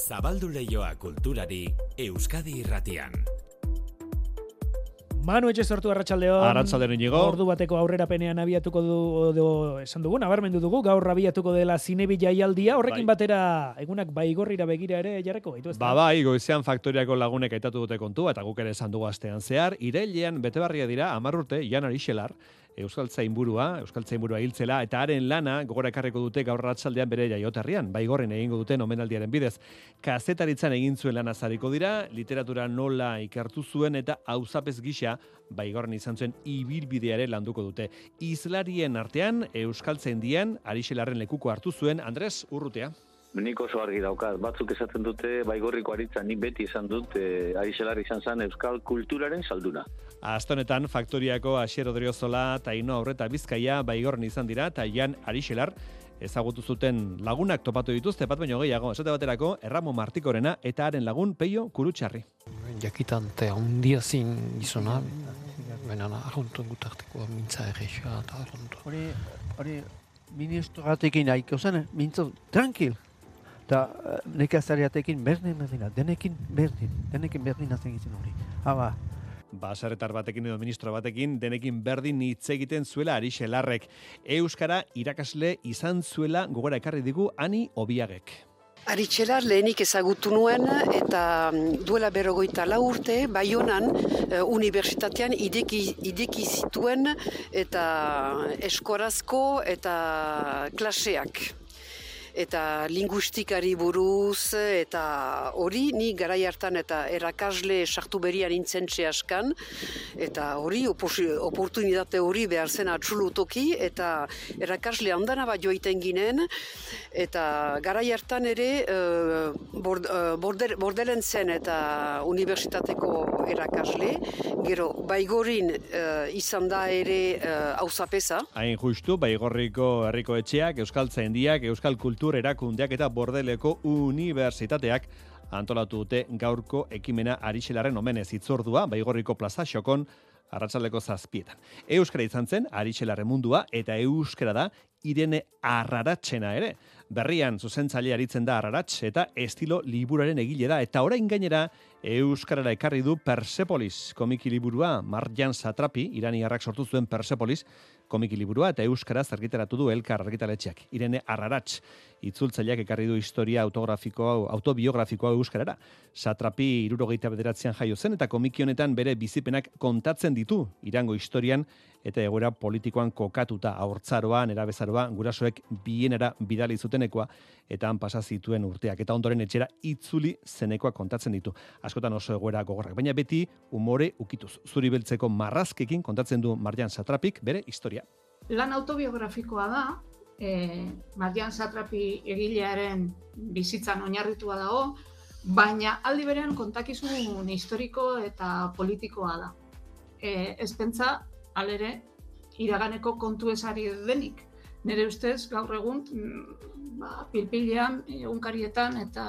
Zabaldu leioa kulturari Euskadi irratian. Manu etxe sortu arratsaldeon. Arratsaldeon inigo. Ordu bateko aurrerapenean abiatuko du edo esan dugu, nabarmendu dugu gaur abiatuko dela zinebi jaialdia. Horrekin Bai. batera egunak baigorrira begira ere jarreko gaitu Ba bai, goizean faktoriako lagunek aitatu dute kontua eta guk ere esan dugu astean zehar, irailean betebarria dira 10 urte Jan Arixelar, Euskal Zainburua, Euskal Zainburua hiltzela eta haren lana gogora ekarriko dute gaur arratsaldean bere jaioterrian, baigorren egingo duten omenaldiaren bidez. Kazetaritzan egin zuen lana zariko dira, literatura nola ikertu zuen eta auzapez gisa baigorren izan zuen ibilbideare landuko dute. Izlarien artean Euskal Zaindian Arixelarren lekuko hartu zuen Andres Urrutea. Nik oso argi daukat, batzuk esaten dute baigorriko aritza nik beti izan dut e, arixelar izan zen euskal kulturaren salduna. Aste honetan faktoriako Asier Odriozola, Taino Aurreta Bizkaia baigorren izan dira eta Jan Arixelar ezagutu zuten lagunak topatu dituzte bat baino gehiago. Esate baterako Erramo Martikorena eta haren lagun Peio Kurutxarri. jakitante handia zin gizona, baina arruntu gutarteko mintza errexea eta arruntu. hori, hori ministratekin haiko zen, mintzo, tranquil. Eta nekazariatekin berdin berdina, denekin berdin, denekin berdin hazen gizien hori. Haba, Basaretar batekin edo ministro batekin denekin berdin hitz egiten zuela Arixelarrek. Euskara irakasle izan zuela gogora ekarri digu Ani Obiagek. Aritxelar lehenik ezagutu nuen eta mm, duela berrogoita lau urte Baionan eh, unibertsitatean ideki, ideki zituen eta eskorazko eta klaseak eta linguistikari buruz eta hori ni garai hartan eta erakasle sartu berian intzentxe askan eta hori oportunitate hori behar zen atxulutoki eta erakasle handana bat joiten ginen eta garai hartan ere eh, bord, eh, border, bordelen zen eta unibertsitateko erakasle. Gero baigorin eh, izan da ere uh, auzapeza Hain justu, baigorriko herriko etxeak, Euskal Zaindiak, Euskal Kultur Erakundeak eta Bordeleko Unibertsitateak antolatu dute gaurko ekimena Arixelaren omenez itzordua, baigorriko plaza xokon, arratsaldeko zazpietan. Euskara izan zen, Arixelaren mundua, eta Euskara da, Irene Arraratxena ere. Berrian zuzentzaile aritzen da Arraratx eta estilo liburaren egile da eta orain gainera Euskarara ekarri du Persepolis komiki liburua Marjan Satrapi, iraniarrak sortu zuen Persepolis komiki liburua eta Euskaraz argitaratu du Elkar argitaletxeak. Irene Arraratx itzultzaileak ekarri du historia autografiko autobiografikoa Euskarara. Satrapi irurogeita bederatzean jaio zen eta komiki honetan bere bizipenak kontatzen ditu irango historian eta egoera politikoan kokatuta haurtzaroan, erabezaroa, gurasoek bienera bidali zutenekoa eta han pasa zituen urteak eta ondoren etxera itzuli zenekoa kontatzen ditu. Askotan oso egoera gogorrak, baina beti umore ukituz. Zuri beltzeko marrazkekin kontatzen du Marjan Satrapik bere historia. Lan autobiografikoa da, e, Marian Satrapi egilearen bizitzan oinarritua dago, baina aldi berean kontakizun historiko eta politikoa da. E, ez pentsa, alere, iraganeko kontu esari denik. Nire ustez, gaur egun, mm, ba, pilpilean, egunkarietan eta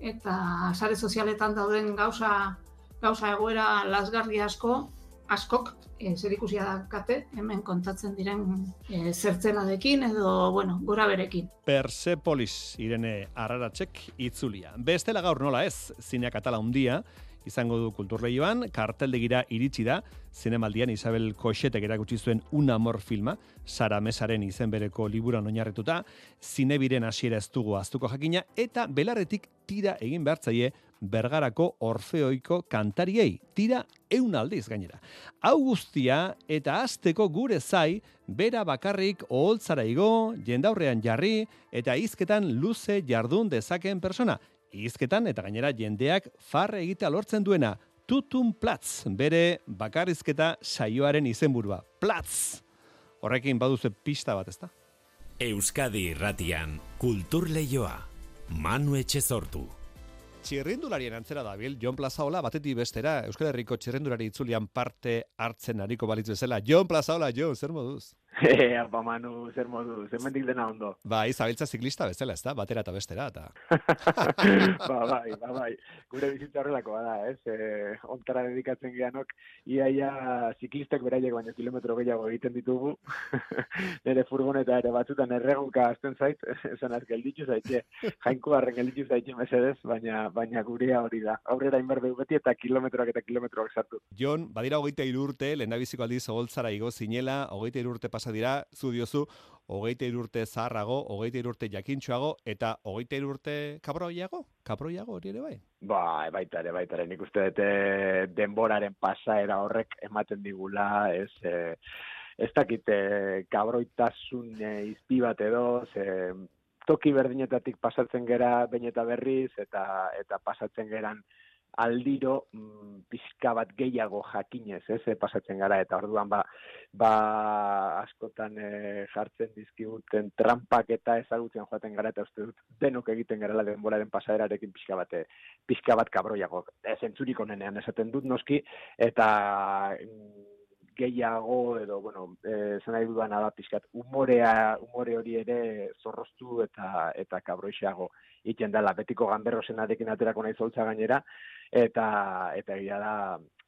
eta sare sozialetan dauden gauza, gauza egoera lasgarri asko, askok e, zer ikusia dakate hemen kontatzen diren e, zertzeladekin edo, bueno, gora berekin. Persepolis Irene Arraratzek itzulia. Bestela gaur nola ez, zinea katala izango du kulturleioan, karteldegira iritsi da, zinemaldian Isabel Koxetek erakutsi zuen Un Amor filma, Sara Mesaren izen bereko liburan oinarrituta, zinebiren hasiera ez dugu aztuko jakina, eta belarretik tira egin behartzaie Bergarako Orfeoiko kantariei, tira eun aldiz gainera. Hau guztia eta azteko gure zai, bera bakarrik oholtzara igo, jendaurrean jarri, eta hizketan luze jardun dezaken persona. Hizketan eta gainera jendeak farre egitea lortzen duena, tutun platz, bere bakarrizketa saioaren izenburua. Platz! Horrekin baduzu pista bat, ezta? Euskadi irratian kultur leioa. Manu etxe sortu. Txirrindularien antzera dabil, Jon Plazaola batetik bestera, Euskal Herriko txirrindulari itzulian parte hartzen ariko balitz bezala. Jon Plazaola, Jon, zer moduz? Ea, ba, Manu, zer modu, zer mendik dena ondo. Ba, izabiltza ziklista bezala, ez da? Batera eta bestera, eta... ba, bai, ba, bai. Gure bizitza horrelako bada, ez? E, ontara dedikatzen geanok, iaia ziklistek beraiek baina kilometro gehiago egiten ditugu. Nere furgoneta ere batzutan erregunka azten zait, esan az gelditzu zaitxe, jainko harren gelditzu zaitxe mesedez, baina, baina gurea hori da. Aurrera inberde beti eta kilometroak eta kilometroak sartu. Jon, badira hogeita irurte, lehen aldiz ogoltzara igo zinela, hogeita irurte pasa dira, zu diozu, hogeita irurte zaharrago, hogeita irurte jakintxoago, eta hogeita irurte kabroiago? Kabroiago hori ere bai? Bai, baita ere, baita ere, nik uste dute denboraren pasaera horrek ematen digula, ez, e, ez dakite kabroitasun e, izpi bat edo, ze, toki berdinetatik pasatzen gera bain eta berriz, eta, eta pasatzen geran, aldiro mm, pizka bat gehiago jakinez, ez, e, pasatzen gara, eta orduan ba, ba askotan e, jartzen dizkiguten trampak eta ezagutzen joaten gara, eta uste dut denok egiten gara denboraren pasaderarekin pizka bat, e, pizka bat kabroiago. Ez entzurik onenean esaten dut noski, eta mm, gehiago edo bueno, eh nahi dudan da pizkat umorea umore hori ere zorroztu eta eta kabroixeago egiten dela. Betiko ganberrosenarekin aterako nahi zoltza gainera eta eta egia da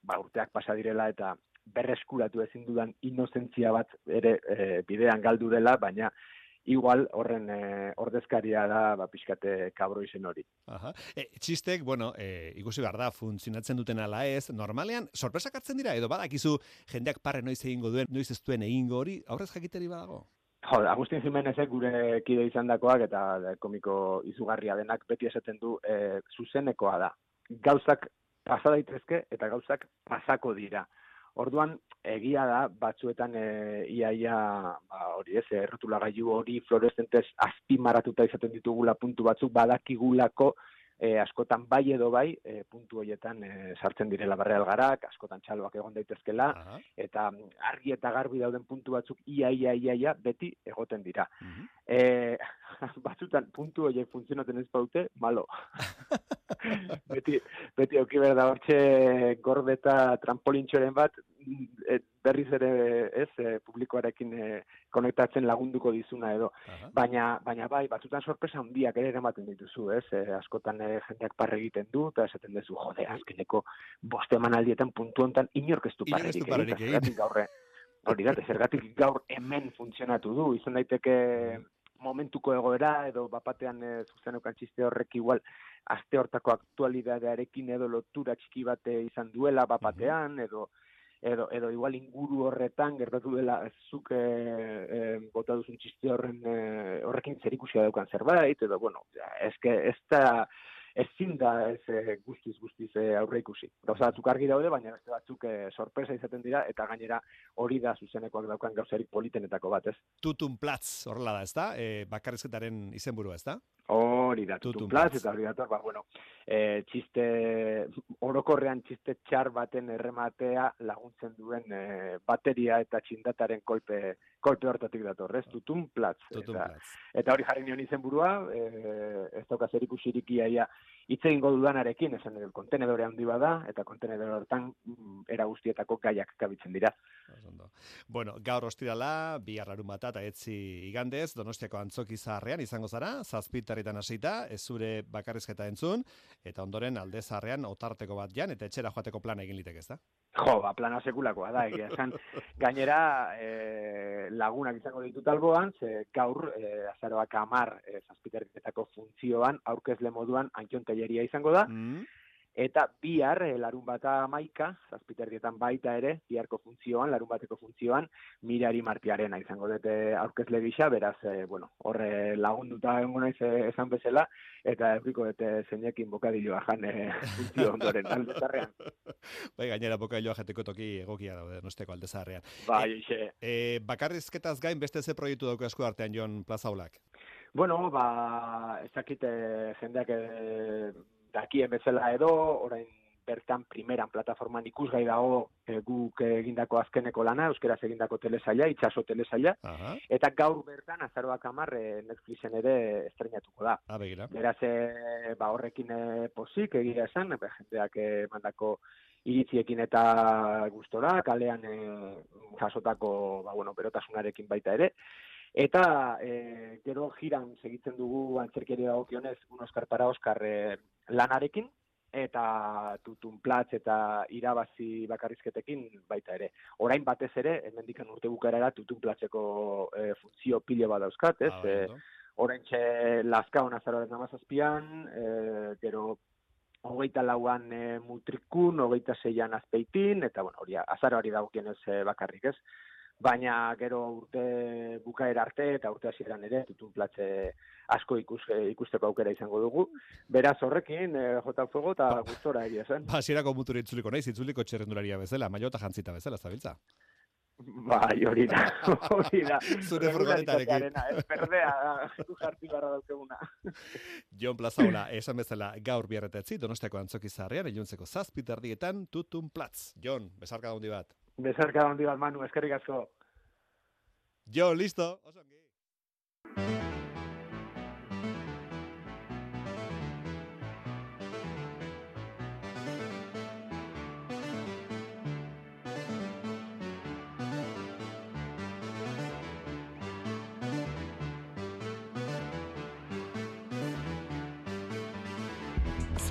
ba urteak pasa direla eta berreskuratu ezin dudan inozentzia bat ere e, bidean galdu dela baina igual horren e, ordezkaria da ba pixkate kabro izen hori. Aha. E, txistek, bueno, e, ikusi behar da, funtzionatzen duten ala ez, normalean, sorpresak hartzen dira, edo badakizu jendeak parre noiz egingo duen, noiz ez duen egingo hori, aurrez jakiteri badago? Jo, Agustin Jimenezek gure kide izan dakoak eta komiko izugarria denak beti esaten du e, zuzenekoa da. Gauzak pasa daitezke eta gauzak pasako dira. Orduan, egia da, batzuetan e, iaia, ba, hori ez, errotulagailu hori fluorescentez azpimaratuta izaten ditugula puntu batzuk, badakigulako e, askotan bai edo bai, e, puntu horietan e, sartzen direla barreal garak, askotan txaloak egon daitezkela, eta argi eta garbi dauden puntu batzuk ia, ia, ia, ia, beti egoten dira. Uh e, batzutan puntu horiek funtzionaten ez baute, malo. beti, beti auki behar da hortxe gordeta trampolintxoren bat, berriz ere ez e, publikoarekin e, konektatzen lagunduko dizuna edo. Baina baina bai batzutan sorpresa handiak ere ematen dituzu ez? E, askotan e, jendeak parre egiten du eta esaten duzu jode azkeneko boste emanaldietan puntu hontan inork ez du parrerik egin. Gaur hori da zergatik gaur hemen funtzionatu du. Izan daiteke momentuko egoera edo bapatean e, zuzenukan txiste horrek igual aste hortako aktualidadearekin edo lotura txiki bate izan duela bapatean edo edo, edo igual inguru horretan gertatu dela zuk e, e, bota duzun txiste horren e, horrekin zer ikusia daukan zerbait, edo, bueno, eske ez da, ezin da ez e, guztiz guztiz e, aurre ikusi. Gauza batzuk argi daude, baina beste batzuk e, sorpresa izaten dira, eta gainera hori da zuzenekoak daukan gauzarik politenetako bat, ez? Tutun platz, horrela da, ez da? E, bakarrizketaren izenburua, ez da? Hori da, tutun, platz, eta hori da, ba, bueno, e, txiste, orokorrean txiste txar baten errematea laguntzen duen e, bateria eta txindataren kolpe, kolpe hortatik dator, ez? Tutun platz. Tutun eta, platz. Eta hori jarri nion izenburua, e, ez dauka zer ikusirik iaia hitz egingo dudanarekin, esan el kontenedore handi bada, eta kontenedore hortan mm, era guztietako gaiak kabitzen dira. Bueno, gaur ostirala, bi arrarun bat eta etzi igandez, donostiako antzoki zaharrean izango zara, zazpitaretan hasita, ez zure bakarrizketa entzun, eta ondoren alde zaharrean otarteko bat jan, eta etxera joateko plana egin litek ez da? Jo, ba, plana sekulakoa da, egia esan. Gainera, e, lagunak izango ditut alboan, ze gaur, e, azaroak amar e, zazpiterketako funtzioan, aurkezle moduan, antion izango da, mm eta bihar e, larun bata maika, zazpiterdietan baita ere, biharko funtzioan, larun bateko funtzioan, mirari martiarena izango dute aurkezle gisa, beraz, e, bueno, horre lagunduta egon naiz e, esan bezala, eta eurriko dute zeinekin bokadilloa jan e, funtzio ondoren aldezarrean. Bai, gainera bokadilloa jateko toki egokia daude, nosteko aldezarrean. Bai, e, e, bakarrizketaz gain beste ze proiektu dauko esku artean Jon Plazaulak? Bueno, ba, ez dakite jendeak e, dakien bezala edo, orain bertan primeran plataforman ikusgai dago e, guk egindako azkeneko lana, euskeraz egindako telesaila, itxaso telesaila, Aha, eta gaur bertan azaroak amar e, Netflixen ere estrenatuko da. abegira. Beraz, e, ba, horrekin e, pozik egia esan, be, jendeak e, mandako iritziekin eta gustora, kalean e, jasotako, ba, bueno, berotasunarekin baita ere. Eta e, gero jiran segitzen dugu antzerkeri dagokionez un Oscar para Oscar e, lanarekin, eta tutun platz eta irabazi bakarrizketekin baita ere. Orain batez ere, hemendikan urte bukaerara tutun platzeko e, funtzio pile bat dauzkat, ez? Ah, E, ondo. oraintxe lazkaon azaroaren amazazpian, e, gero hogeita lauan e, mutrikun, hogeita zeian azpeitin, eta bueno, hori azaroari dagokienez e, bakarrik ez. Baina gero urte bukaera arte eta urte hasieran ere tutun platze asko ikus, e, ikusteko aukera izango dugu. Beraz horrekin, e, jota fuego eta gustora egia zen. Ba, hasierako mutur itzuliko naiz, itzuliko txerrendularia bezala, maiota jantzita bezala, zabiltza. Bai, hori da, hori da. Zure furgonetarekin. Regularitatearena, Ez berdea, du jarti barra daukeguna. Jon Plazaola, esan bezala gaur biarretetzi, donostiako antzoki zarrean, iluntzeko zazpiterdietan, tutun platz. Jon, besarka handi bat. Bezarka handi bat, Manu, eskerrik asko. Jon, listo?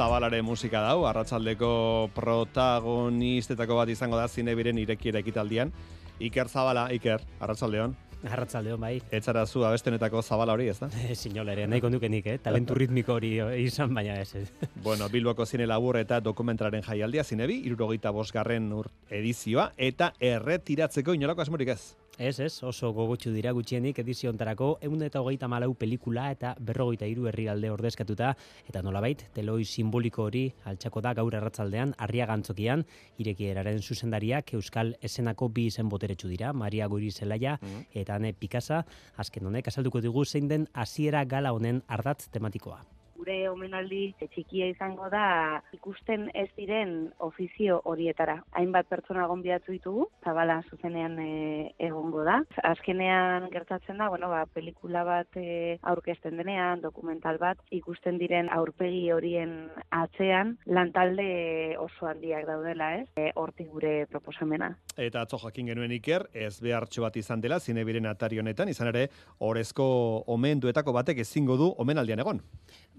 Zabalaren musika dau, arratsaldeko protagonistetako bat izango da zinebiren irekiera ekitaldian. Iker Zabala, Iker, arratsaldeon. Arratsaldeon bai. Etzara zu abestenetako zabala hori, ez da? Sinolere, nahiko nuke nik, eh? Talentu ritmiko hori izan, baina ez. Bueno, Bilboko zine labur eta dokumentalaren jaialdia zinebi, irurogeita bosgarren ur edizioa, eta erretiratzeko inolako asmorik ez. Ez, ez, oso gogotsu dira gutxienik edizio ontarako, egun eta hogeita malau pelikula eta berrogeita hiru herrialde ordezkatuta, eta nolabait, teloi simboliko hori altxako da gaur erratzaldean, arriaga antzokian, irekieraren zuzendariak Euskal Esenako bi izen boteretsu dira, Maria Guri Zelaia eta Ane Pikasa, azken honek azalduko digu zein den hasiera gala honen ardatz tematikoa. Gure omenaldi txikia izango da ikusten ez diren ofizio horietara. Hainbat pertsona gonbidatu ditugu, zabala zuzenean e, egongo da. Azkenean gertatzen da, bueno, ba, pelikula bat e, aurkezten denean, dokumental bat, ikusten diren aurpegi horien atzean, lantalde oso handiak daudela, ez? E, hortik gure proposamena. Eta atzo jakin genuen Iker, ez behartxo bat izan dela, zinebiren atari honetan, izan ere, orezko omenduetako batek ezingo du omenaldian egon.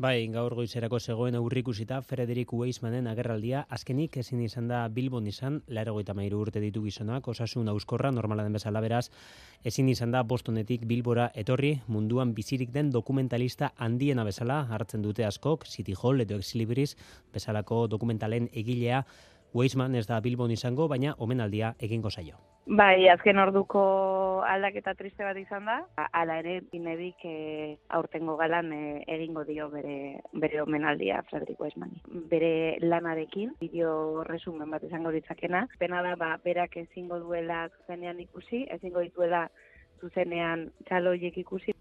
Bai, gaur goizerako zegoen aurrikusita Frederik Weismanen agerraldia azkenik ezin izan da Bilbon izan, laro mairu urte ditu gizonak, osasun auskorra, normala den bezala beraz, ezin izan da Bostonetik Bilbora etorri, munduan bizirik den dokumentalista handiena bezala, hartzen dute askok, City Hall edo Ex Libris bezalako dokumentalen egilea, Weisman ez da Bilbon izango, baina omenaldia egingo zaio. Bai, azken orduko aldaketa triste bat izan da. Hala ere, binebik e, aurtengo galan e, egingo dio bere, bere omenaldia Frederik Weismani. Bere lanarekin, bideo resumen bat izango ditzakena. Pena da, ba, berak ezingo duela zuzenean ikusi, ezingo dituela zuzenean txaloiek ikusi.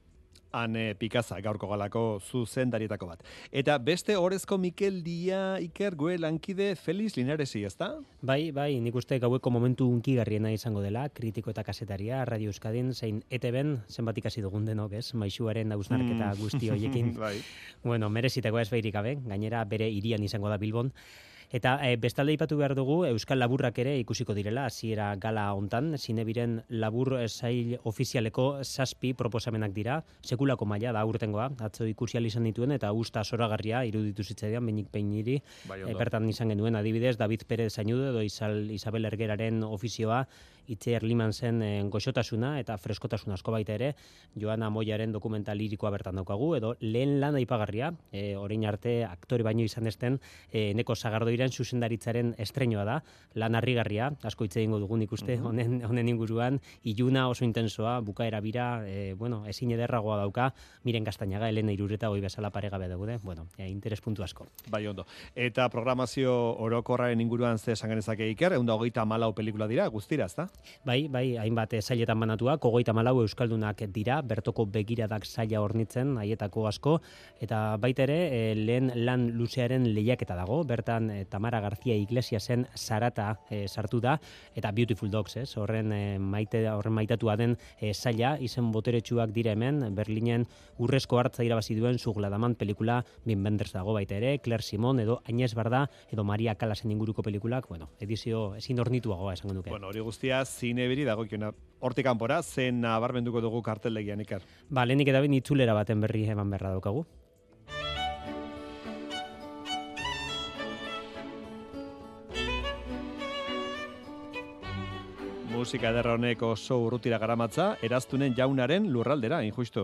Ane Pikaza, gaurko galako zuzendarietako bat. Eta beste orezko Mikel Dia Iker gue lankide Feliz Linaresi, ezta? Bai, bai, nik uste gaueko momentu unkigarriena izango dela, kritiko eta kasetaria, Radio Euskadin, zein ETB-en, zenbat ikasi dugun denok, ez? Maixuaren hausnarketa Mm. guzti hoiekin. bai. Bueno, merezitako ez behirik gabe, gainera bere irian izango da Bilbon. Eta e, bestalde ipatu behar dugu, Euskal Laburrak ere ikusiko direla, hasiera gala hontan, zinebiren labur sail ofizialeko zazpi proposamenak dira, sekulako maila da urtengoa, atzo ikusial izan dituen, eta usta soragarria iruditu zitzaidan, benik peiniri, Bai, e, ondo. bertan izan genuen adibidez, David Perez Zainudo edo Isabel Ergeraren ofizioa, Itziar Liman zen e, goxotasuna eta freskotasun asko baita ere, Joana Moiaren dokumental lirikoa bertan daukagu, edo lehen lan aipagarria, e, orain arte aktore baino izan esten, e, neko zagardoiren zuzendaritzaren estreinoa da, lan harrigarria, asko hitz egingo dugun ikuste, Mhm. honen, honen inguruan, iluna oso intensoa, bukaera bira, e, bueno, ezin ederragoa dauka, miren Castañaga, Elena Irureta, hoi bezala paregabe daude, bueno, e, interes puntu asko. Bai, ondo. Eta programazio orokorraren inguruan ze esan genezake Iker, egun da hogeita malau pelikula dira, guztira, ezta? Bai, bai, hainbat eh, sailetan banatuak, kogoita malau euskaldunak dira, bertoko begiradak saila hornitzen, haietako asko, eta baita ere, eh, lehen lan luzearen lehiaketa dago, bertan eh, Tamara García Iglesiasen Sarata e, sartu da eta Beautiful Dogs, ez? Horren e, maite horren maitatua den e, saila izen boteretsuak dira hemen Berlinen urrezko hartza irabazi duen Sugladaman pelikula Bin Benders dago baita ere, Claire Simon edo Agnès Barda edo Maria Calasen inguruko pelikulak, bueno, edizio ezin ornituagoa esango nuke. Bueno, hori guztia zine beri dagokiona. Hortik kanpora zen nabarmenduko dugu karteldegian ikar. Ba, lehenik eta ben itzulera baten berri eman berra daukagu. Musika ederra honek oso urrutira garamatza, eraztunen jaunaren lurraldera, injustu.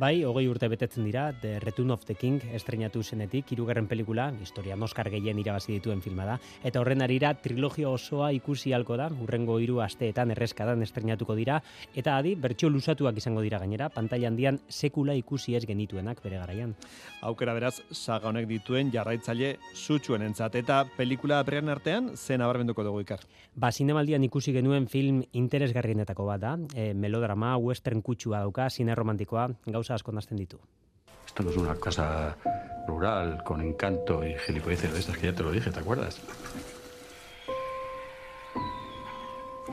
Bai, hogei urte betetzen dira, The Return of the King estrenatu zenetik, irugarren pelikula, historia Oscar gehien irabazi dituen filma da, eta horren arira trilogia osoa ikusi halko da, urrengo hiru asteetan erreskadan estrenatuko dira, eta adi, bertxo lusatuak izango dira gainera, pantalla handian sekula ikusi ez genituenak bere garaian. Aukera beraz, saga honek dituen jarraitzaile sutxuen entzat, eta pelikula aprean artean, zen abarbenduko dugu ikar. Ba, zinemaldian ikusi genuen film interesgarrienetako bat da, e, melodrama, western kutsua dauka, zine romantikoa, gauza asko nazten ditu. Esto no es una casa rural, con encanto y gilipolleces de estas que ya te lo dije, ¿te acuerdas?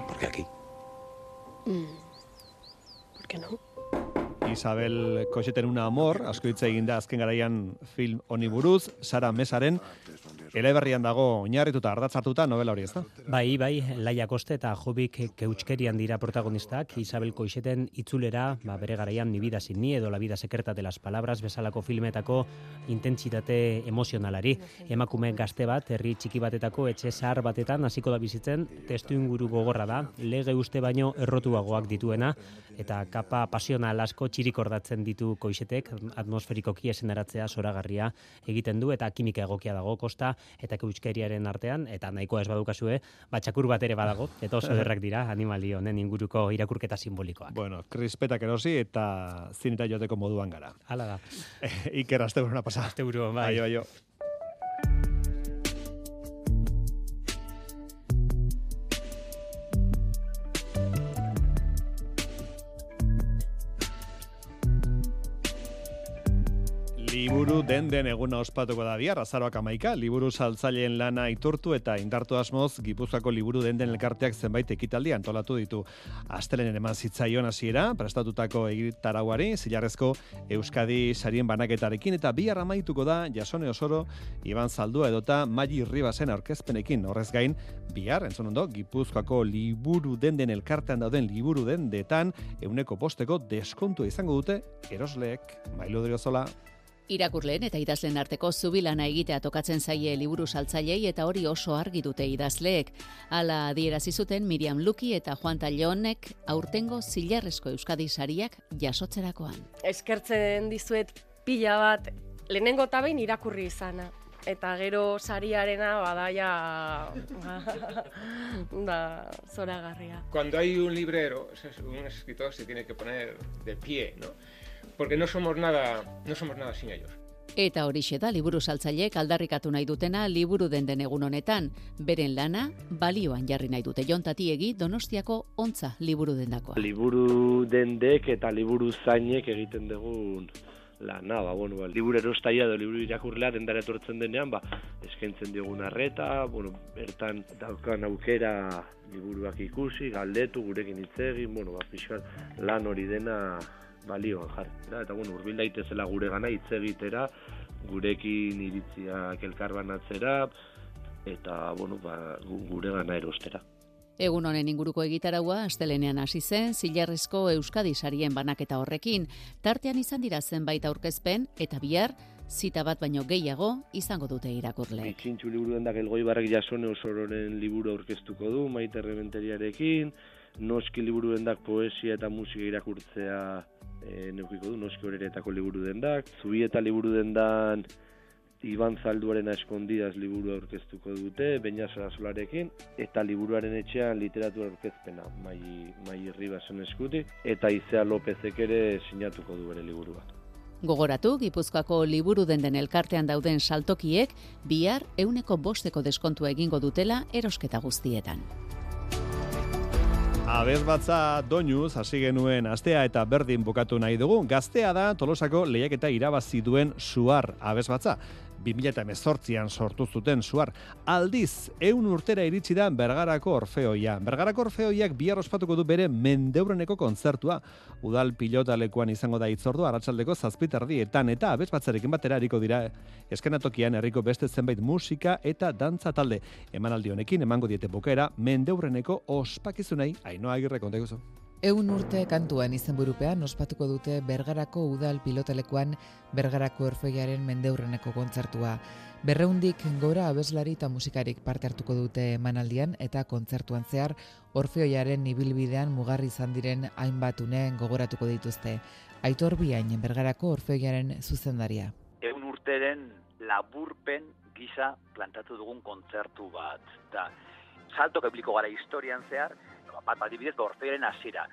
¿Por qué aquí? Mm. ¿Por qué no? Isabel Koxeten una amor, asko hitz egin da azken garaian film honi buruz, Sara Mesaren eleberrian dago oinarrituta ardatz hartuta novela hori, ezta? Bai, bai, Laia Koste eta Jobik Keutskerian dira protagonistak, Isabel Koixeten itzulera, ba, bere garaian ni vida sin ni edo la vida secreta de las palabras bezalako filmetako intentsitate emozionalari. Emakume gazte bat, herri txiki batetako etxe zahar batetan hasiko da bizitzen, testu inguru gogorra da, lege uste baino errotuagoak dituena, eta kapa pasional asko txirikordatzen ditu koixetek, atmosferikoki esenaratzea zoragarria egiten du, eta kimika egokia dago kosta, eta keutskeriaren artean, eta nahikoa ez badukazue, batxakur bat ere badago, eta oso derrak dira, animali honen inguruko irakurketa simbolikoak. Bueno, krispetak erosi eta zinita joteko moduan gara. Hala da. Iker, azte buruna pasa. Buru, bai. Bai, bai, Liburu den den eguna ospatuko da bihar, azaroak amaika, liburu saltzaileen lana iturtu eta indartu asmoz, Gipuzkoako liburu den den elkarteak zenbait ekitaldi antolatu ditu. Astelenen eman zitzaion hasiera, prestatutako egitarauari, zilarrezko Euskadi sarien banaketarekin, eta bihar amaituko da, jasone osoro, Iban Zaldua edota Magi Ribasen aurkezpenekin. Horrez gain, bihar, entzun ondo, Gipuzkoako liburu den den elkartean dauden liburu den detan, euneko posteko deskontu izango dute, erosleek, mailu zola. Irakurleen eta idazlen arteko zubilana egitea tokatzen zaie liburu saltzailei eta hori oso argi dute idazleek. Hala adierazi zuten Miriam Luki eta Juan Tallonek aurtengo zilarrezko Euskadi sariak jasotzerakoan. Eskertzen dizuet pila bat lehenengo tabein irakurri izana. Eta gero sariarena badaia da zoragarria. Cuando hay un librero, un escritor se tiene que poner de pie, ¿no? Porque no somos nada, no somos nada sin ellos. Eta horixe da liburu saltzaileek aldarrikatu nahi dutena liburu den den egun honetan, beren lana balioan jarri nahi dute jontatiegi Donostiako ontza liburu dendakoa. Liburu dendek eta liburu zainek egiten dugun lana, ba, bueno, ba, liburu erostaia edo liburu irakurlea dendara etortzen denean, ba, eskaintzen diogun arreta, bueno, bertan daukan aukera liburuak ikusi, galdetu, gurekin hitz egin, bueno, ba, lan hori dena balioan jarri. Eta, bueno, urbil daitezela gure gana hitz egitera, gurekin iritziak elkarbanatzera, eta, bueno, ba, gure gana erostera. Egun honen inguruko egitaraua astelenean hasi zen Zilarrizko Euskadi sarien banaketa horrekin, tartean izan dira zenbait aurkezpen eta bihar zita bat baino gehiago izango dute irakurle. Itzintxu liburu dendak elgoi barrak jasone osororen liburu aurkeztuko du, maite rebenteriarekin, noski liburu dendak poesia eta musika irakurtzea e, neukiko du, noski horeretako liburu dendak. Zubi eta liburu dendan Iban Zalduaren eskondidas liburu aurkeztuko dute, Beña Solarekin, eta liburuaren etxean literatura aurkezpena, mai, mai Ribasen eskuti, eta Izea Lopezek ere sinatuko du bere liburua. Gogoratu, Gipuzkoako liburu den den elkartean dauden saltokiek, bihar euneko bosteko deskontua egingo dutela erosketa guztietan. Abez batza doinuz, hasi genuen astea eta berdin bukatu nahi dugu. Gaztea da Tolosako lehiaketa irabazi duen suar abez batza. 2018an sortu zuten suar. Aldiz, eun urtera iritsi da Bergarako Orfeoia. Bergarako Orfeoiak bihar ospatuko du bere mendeureneko kontzertua. Udal pilotalekuan izango da itzordu arratsaldeko zazpitardietan eta abez batzarekin batera hariko dira eskenatokian herriko beste zenbait musika eta dantza talde. Emanaldi honekin emango diete bukera mendeureneko ospakizunei ainoa agirre konteguzo. Eun urte kantuan izenburupean ospatuko dute Bergarako udal pilotalekuan Bergarako orfeiaren mendeurreneko kontzertua. Berreundik gora abeslari eta musikarik parte hartuko dute emanaldian eta kontzertuan zehar orfeoiaren ibilbidean mugarri izan diren hainbat uneen gogoratuko dituzte. Aitor biain Bergarako orfeoiaren zuzendaria. Eun urteren laburpen gisa plantatu dugun kontzertu bat. Da, salto kepliko gara historian zehar, bat adibidez gorfeiren hasiera.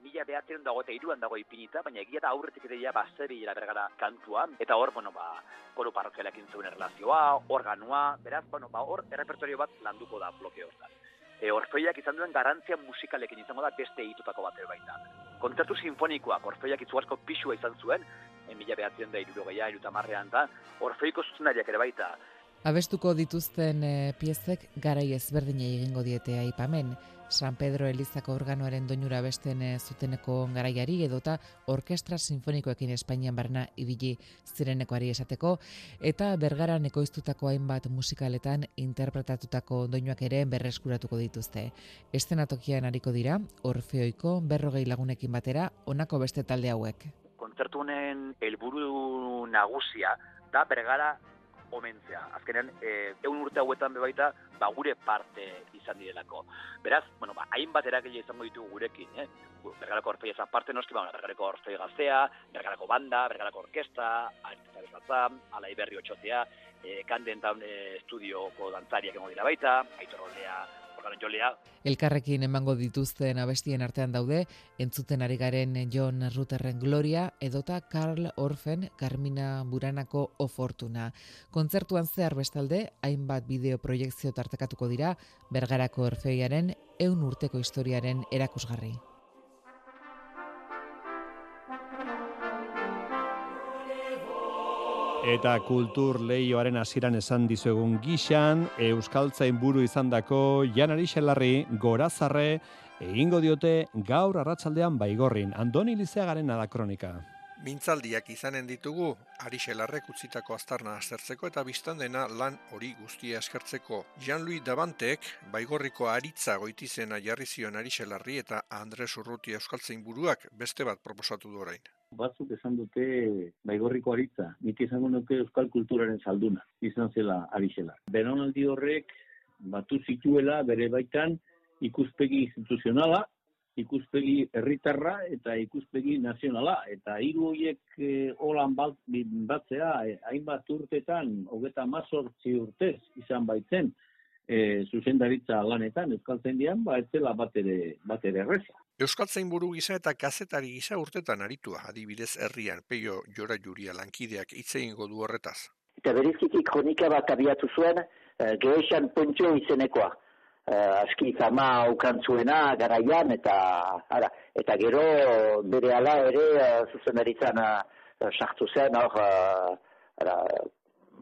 Mila behatzen dago eta iruan dago ipinita, baina egia da aurretik ere ja baseri bergara kantua, eta hor, bueno, ba, koro parrokialak intzuen erlazioa, organua, beraz, bueno, ba, hor, errepertorio bat landuko da bloke hortan. E, orfeiak izan duen garantzia musikalekin izango da beste itutako bat baita. Kontzertu sinfonikoak orfeiak itzuazko pixua izan zuen, e, mila behatzen da irurogeia, iruta da, orfeiko zuzendariak ere baita, Abestuko dituzten e, piezek garai ezberdinei egingo diete aipamen. San Pedro Elizako organoaren doinura besten e, zuteneko garaiari edota orkestra sinfonikoekin Espainian barna ibili zirenekoari esateko eta bergaran ekoiztutako hainbat musikaletan interpretatutako doinuak ere berreskuratuko dituzte. Estenatokian hariko dira, orfeoiko berrogei lagunekin batera, onako beste talde hauek. Kontzertu honen helburu nagusia da bergara omentzea. Azkenean, e, egun urte hauetan bebaita, ba, gure parte izan direlako. Beraz, bueno, ba, hainbat eragile izango ditugu gurekin, eh? Bergarako orfei ezan parte noski, ba, bergarako orfei gaztea, bergarako banda, bergarako orkesta, aiztza bezatza, ala iberri otxotea, e, kanden taun e, estudioko dantzariak emo dira baita, aitorrolea, jolea. Elkarrekin emango dituzten abestien artean daude, entzuten ari garen John Rutherren Gloria edota Karl Orfen Carmina Buranako O Fortuna. Kontzertuan zehar bestalde, hainbat bideo proiektzio tartekatuko dira, Bergarako Orfeiaren eun urteko historiaren erakusgarri. Eta kultur lehioaren hasieran esan dizuegun gixan, Euskaltzain buru izandako Janari Xelarri, Gorazarre, egingo diote gaur arratsaldean baigorrin, Andoni Lizeagaren adakronika. Mintzaldiak izanen ditugu, Arixelarrek utzitako aztarna aztertzeko eta biztan dena lan hori guztia eskertzeko. Jean-Louis Davantek, baigorriko aritza goitizena jarri zion Arixelarri eta Andres Urruti Euskaltzain buruak beste bat proposatu du orain batzuk esan dute baigorriko aritza, nik izango nuke euskal kulturaren salduna, izan zela arixela. Beronaldi horrek batu zituela bere baitan ikuspegi instituzionala, ikuspegi herritarra eta ikuspegi nazionala. Eta hiru horiek e, holan bat, batzea, e, hainbat urtetan, hogeta mazortzi urtez izan baitzen, e, zuzendaritza lanetan, euskal zendian, ba, ez zela bat ere, bat ere erreza. Euskaltzain buru gisa eta kazetari gisa urtetan aritua, adibidez herrian peio jora juria lankideak itzein godu horretaz. Eta berizkiki kronika bat abiatu zuen, uh, gehexan pontio izenekoa. Uh, aski zama zuena garaian eta ara, eta gero bere ala ere uh, zuzendaritzan uh, sartu zen hor uh,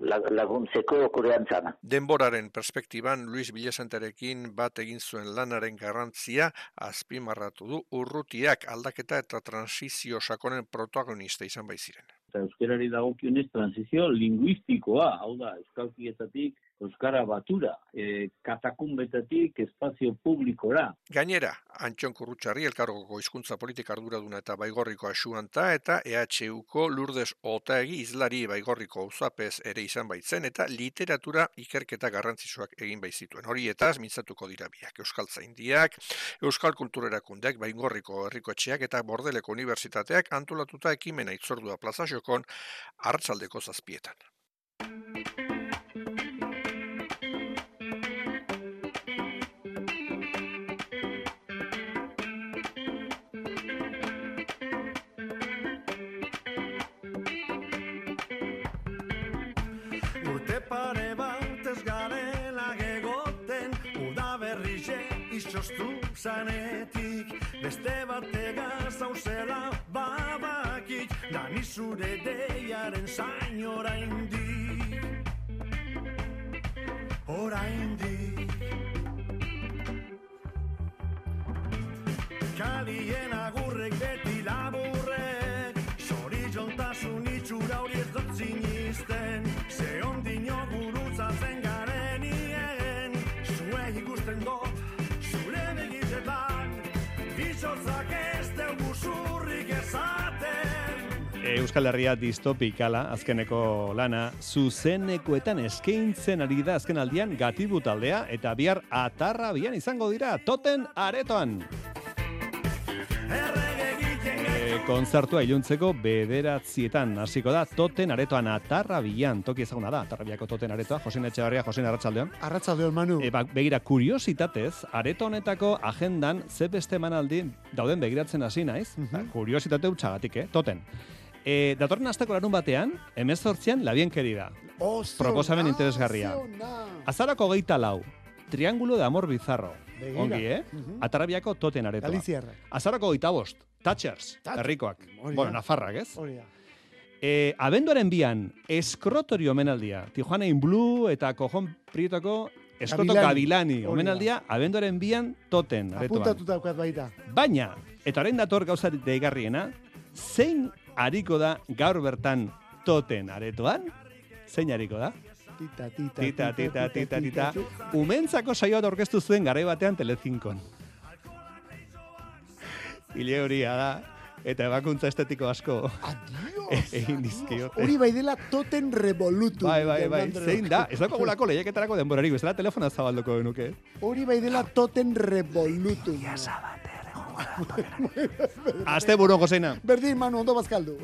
laguntzeko korean zana. Denboraren perspektiban, Luis Villasantarekin bat egin zuen lanaren garrantzia azpimarratu du urrutiak aldaketa eta transizio sakonen protagonista izan baiziren. Eta euskerari dagokionez transizio linguistikoa, hau da, euskalkietatik Euskara batura, e, katakumbetatik espazio publikora. Gainera, Antxon Kurrutxarri elkargoko hizkuntza politika arduraduna eta baigorriko asuanta eta EHUko Lourdes Otaegi izlari baigorriko uzapez ere izan baitzen eta literatura ikerketa garrantzizuak egin baitzituen. Hori eta mintzatuko dira biak Euskal Zaindiak, Euskal Kulturerakundeak, baigorriko herriko etxeak eta Bordeleko Unibertsitateak antolatuta ekimena itzordua plazasokon hartzaldeko zazpietan. txostu zanetik Beste batega zauzela babakik Dani zure deiaren zain orain di Orain Euskal Herria distopikala, azkeneko lana, zuzenekoetan eskaintzen ari da azken aldian gatibu taldea, eta bihar atarra bian izango dira, toten aretoan. E, kontzertua iluntzeko bederatzietan hasiko da, toten aretoan atarra bian, toki ezaguna da, atarra biako toten aretoa, Josin Etxebarria, Josin Arratsaldeon. Arratsaldeon Manu. E, ba, begira, kuriositatez, areto honetako agendan ze beste emanaldi dauden begiratzen hasi naiz, ba, kuriositate utxagatik, eh, toten. E, datorren asteko larun batean, emezortzian, labien kerida. Proposamen interesgarria. Azarako geita lau, Triángulo de Amor Bizarro. Begira. Ongi, eh? Mhm. Atarabiako toten aretoa. Galiziarrak. Azarako geita bost, Thatchers, Thatch- herrikoak. Bueno, Nafarrak, ez? Hori da. E, abenduaren bian, eskrotorio omenaldia. Tijuana in Blue eta Kojon Prietoko eskroto gabilani. Omenaldia, abenduaren bian toten aretoan. Apuntatuta daukat baita. Baina, eta orain dator gauza deigarriena, zein ariko da gaur bertan toten aretoan? Zein ariko da? Tita, tita, Tita, tita, tita, tita. Umentzako saioa aurkeztu zuen garai batean Telezinkon. Ile horia da, eta ebakuntza estetiko asko egin dizkiote. Hori bai dela toten revolutu. Bai, bai, bai, zein da? Ez daukagulako lehiaketarako denborarik, bezala telefona zabalduko genuke. Hori bai dela toten revolutu. Aste buru, Joseina. Berdin, Manu, ondo bazkaldu.